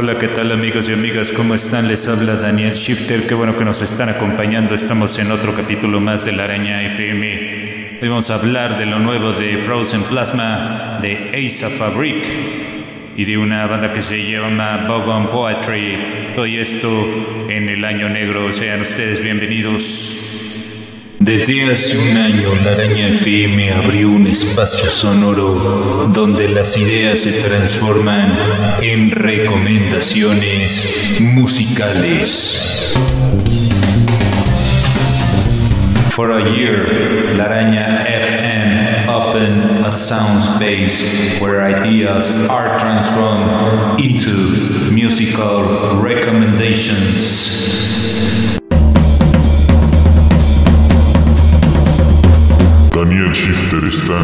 Hola, ¿qué tal amigos y amigas? ¿Cómo están? Les habla Daniel Shifter. Qué bueno que nos están acompañando. Estamos en otro capítulo más de La Araña FM. Hoy vamos a hablar de lo nuevo de Frozen Plasma, de Asa Fabric y de una banda que se llama Bogon Poetry. Hoy esto en el año negro. Sean ustedes bienvenidos. Desde hace un año la araña FM abrió un espacio sonoro donde las ideas se transforman en recomendaciones musicales. For a year, La Araña FM opened a sound space where ideas are transformed into musical recommendations.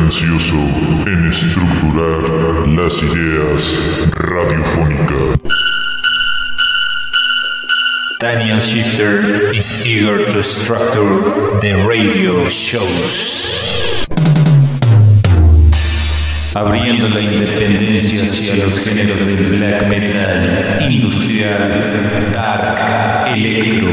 Ansioso en estructurar las ideas radiofónicas. Daniel Shifter is eager to structure the radio shows. Abriendo la independencia hacia los géneros del black metal, industrial, dark, electro.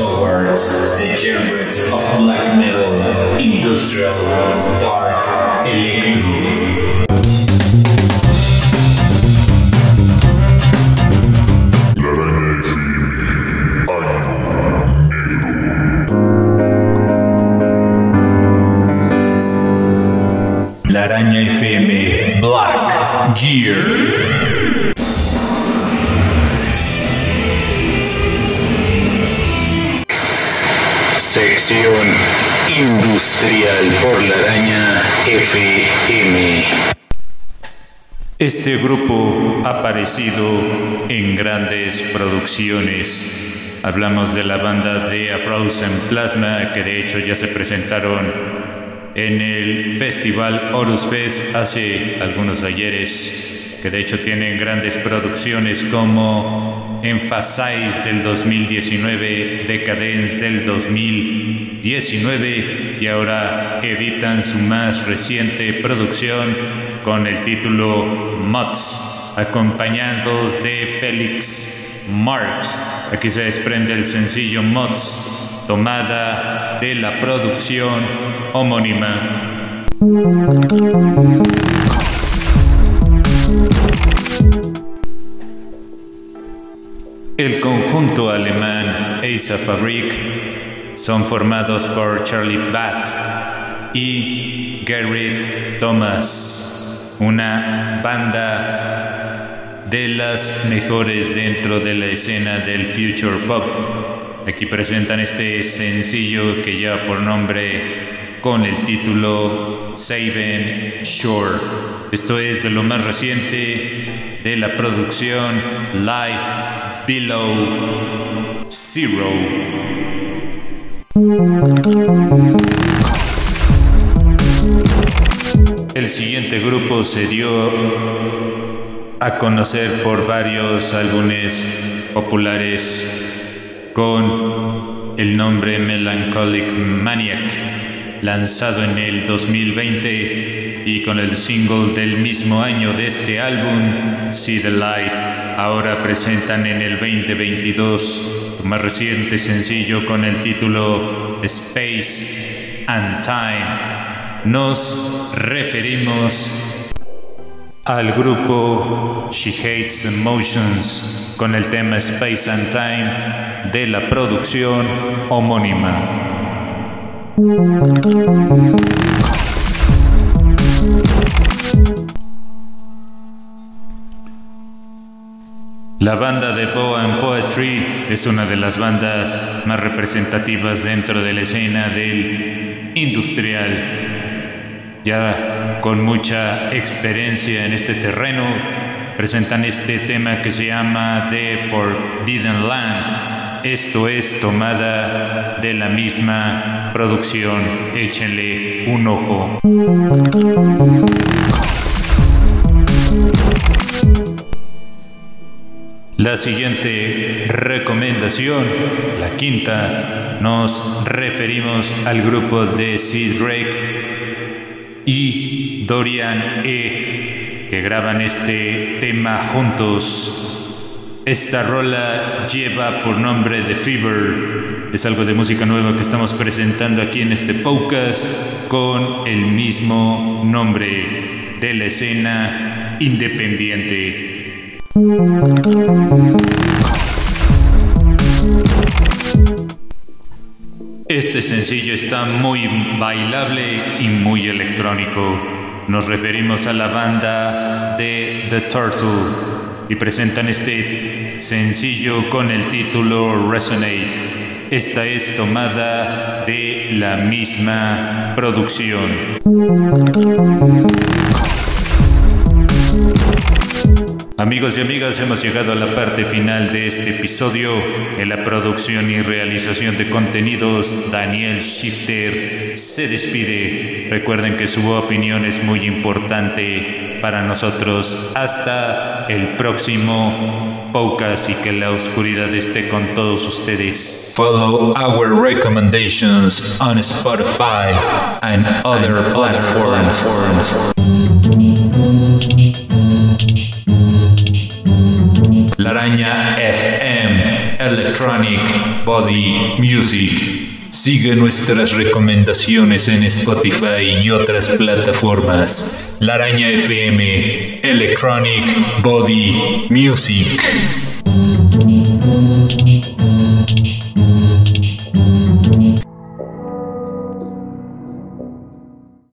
Towards the genres of black metal, industrial, dark, electro. La Araña FM, Black Gear. Industrial por la Araña FM. Este grupo ha aparecido en grandes producciones. Hablamos de la banda de A Frozen Plasma, que de hecho ya se presentaron en el Festival Horus Fest hace algunos ayeres, que de hecho tienen grandes producciones como Emphasize del 2019, Decadence del 2019 y ahora editan su más reciente producción con el título Mods, acompañados de Félix Marx. Aquí se desprende el sencillo Mods, tomada de la producción homónima. El conjunto alemán Asa Fabrik son formados por Charlie Batt y Gerrit Thomas, una banda de las mejores dentro de la escena del future pop. Aquí presentan este sencillo que lleva por nombre con el título Saven Shore. Esto es de lo más reciente de la producción Live Below Zero. El siguiente grupo se dio a conocer por varios álbumes populares con el nombre Melancholic Maniac, lanzado en el 2020 y con el single del mismo año de este álbum, See the Light. Ahora presentan en el 2022 su más reciente sencillo con el título Space and Time. Nos referimos al grupo She Hates Emotions con el tema Space and Time de la producción homónima. La banda de Poem Poetry es una de las bandas más representativas dentro de la escena del industrial. Ya con mucha experiencia en este terreno, presentan este tema que se llama The Forbidden Land. Esto es tomada de la misma producción. Échenle un ojo. La siguiente recomendación, la quinta, nos referimos al grupo de Sid Drake y Dorian E, que graban este tema juntos. Esta rola lleva por nombre The Fever. Es algo de música nueva que estamos presentando aquí en este podcast con el mismo nombre de la escena independiente. Este sencillo está muy bailable y muy electrónico. Nos referimos a la banda de The Turtle y presentan este sencillo con el título Resonate. Esta es tomada de la misma producción. Amigos y amigas, hemos llegado a la parte final de este episodio. En la producción y realización de contenidos, Daniel Shifter se despide. Recuerden que su opinión es muy importante para nosotros. Hasta el próximo podcast y que la oscuridad esté con todos ustedes. Follow our recommendations on Spotify and other platforms. Araña FM Electronic Body Music. Sigue nuestras recomendaciones en Spotify y otras plataformas. La Araña FM Electronic Body Music.